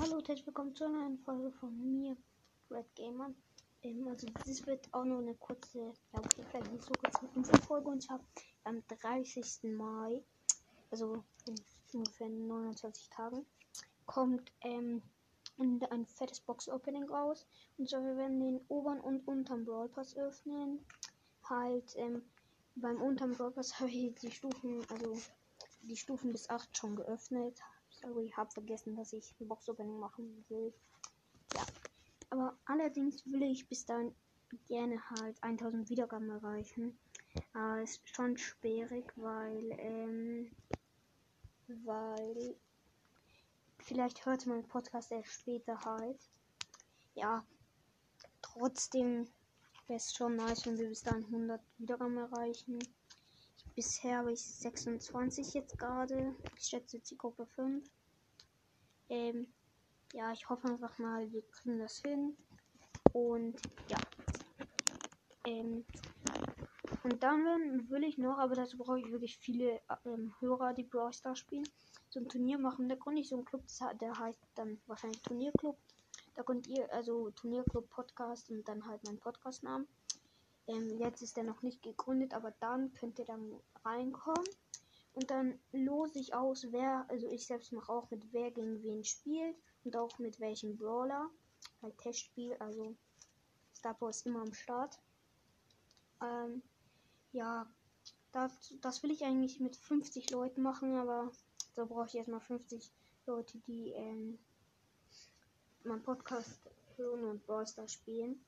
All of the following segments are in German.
Hallo und herzlich willkommen zu einer neuen Folge von mir, Red Gamer. Ähm, also das wird auch nur eine kurze, ja okay, vielleicht nicht so kurze Infofolge und ich habe am 30. Mai, also in ungefähr 29 Tagen, kommt ähm, ein fettes Box-Opening raus. Und zwar wir werden den oberen und unteren Brawl Pass öffnen. Halt, ähm, beim unteren Brawl Pass habe ich die Stufen, also die Stufen bis 8 schon geöffnet. Sorry, ich habe vergessen, dass ich ein Box-Opening machen will. Ja. Aber allerdings will ich bis dann gerne halt 1000 Wiedergaben erreichen. Aber ist schon schwierig, weil, ähm, weil vielleicht hört mein Podcast erst später halt. Ja, trotzdem wäre es schon nice, wenn wir bis dann 100 Wiedergaben erreichen. Bisher habe ich 26 jetzt gerade. Ich schätze Zielgruppe 5. Ähm, ja, ich hoffe einfach mal, wir kriegen das hin. Und ja. Ähm, und dann will ich noch, aber dazu brauche ich wirklich viele ähm, Hörer, die Brawl Stars spielen, so ein Turnier machen. Da konnte ich so ein Club, der heißt dann wahrscheinlich Turnierclub. Da könnt ihr, also Turnierclub Podcast und dann halt mein Podcastnamen. Ähm, jetzt ist der noch nicht gegründet, aber dann könnt ihr dann reinkommen. Und dann lose ich aus, wer, also ich selbst mache auch mit wer gegen wen spielt und auch mit welchem Brawler. Halt Testspiel, also Star ist immer am Start. Ähm, ja, das, das will ich eigentlich mit 50 Leuten machen, aber so brauche ich erstmal 50 Leute, die ähm, meinen Podcast hören und Brawl Stars spielen.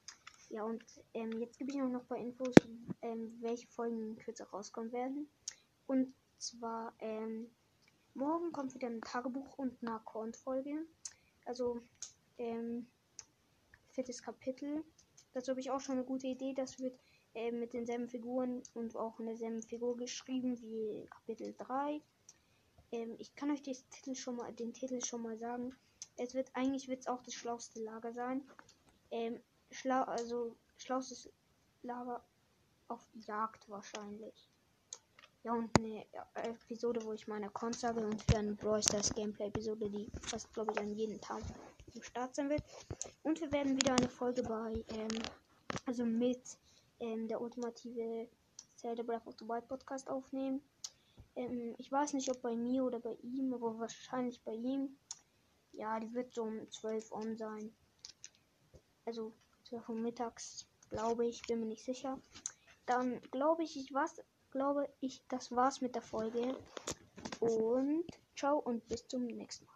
Ja, und ähm, jetzt gebe ich noch ein paar Infos, ähm, welche Folgen kürzer rauskommen werden. Und zwar, ähm, morgen kommt wieder ein Tagebuch und eine Account-Folge. Also, ähm, viertes Kapitel. Dazu habe ich auch schon eine gute Idee. Das wird äh, mit denselben Figuren und auch in derselben Figur geschrieben wie Kapitel 3. Ähm, ich kann euch den Titel schon mal, den Titel schon mal sagen. Es wird eigentlich wird's auch das schlauste Lager sein. Ähm, schlau, also schlaustes Lager auf Jagd wahrscheinlich. Ja, und eine Episode, wo ich meine Accounts und für eine Brawl Stars Gameplay Episode, die fast, glaube ich, an jedem Tag im Start sein wird. Und wir werden wieder eine Folge bei, ähm, also mit ähm, der ultimative Zelda Breath of the Wild Podcast aufnehmen. Ähm, ich weiß nicht, ob bei mir oder bei ihm, aber wahrscheinlich bei ihm. Ja, die wird so um 12 on sein. Also 12 Uhr mittags, glaube ich, bin mir nicht sicher. Dann glaube ich, ich was, glaube ich, das war's mit der Folge. Und ciao und bis zum nächsten Mal.